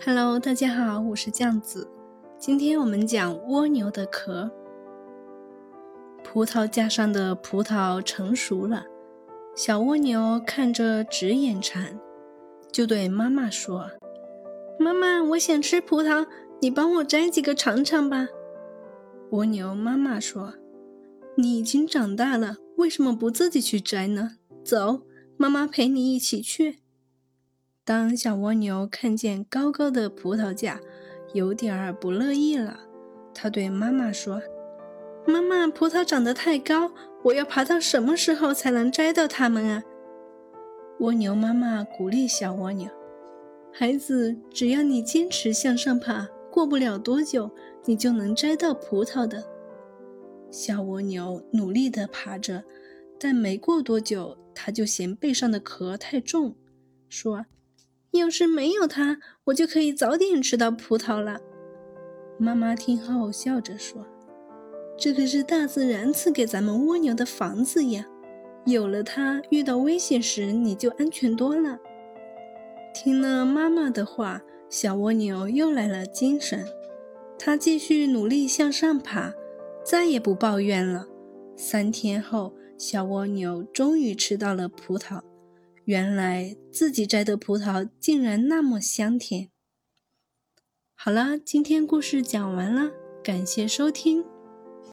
Hello，大家好，我是酱子。今天我们讲蜗牛的壳。葡萄架上的葡萄成熟了，小蜗牛看着直眼馋，就对妈妈说：“妈妈，我想吃葡萄，你帮我摘几个尝尝吧。”蜗牛妈妈说：“你已经长大了，为什么不自己去摘呢？走，妈妈陪你一起去。”当小蜗牛看见高高的葡萄架，有点儿不乐意了。它对妈妈说：“妈妈，葡萄长得太高，我要爬到什么时候才能摘到它们啊？”蜗牛妈妈鼓励小蜗牛：“孩子，只要你坚持向上爬，过不了多久，你就能摘到葡萄的。”小蜗牛努力地爬着，但没过多久，它就嫌背上的壳太重，说。要是没有它，我就可以早点吃到葡萄了。妈妈听后笑着说：“这可是大自然赐给咱们蜗牛的房子呀，有了它，遇到危险时你就安全多了。”听了妈妈的话，小蜗牛又来了精神，它继续努力向上爬，再也不抱怨了。三天后，小蜗牛终于吃到了葡萄。原来自己摘的葡萄竟然那么香甜。好了，今天故事讲完了，感谢收听。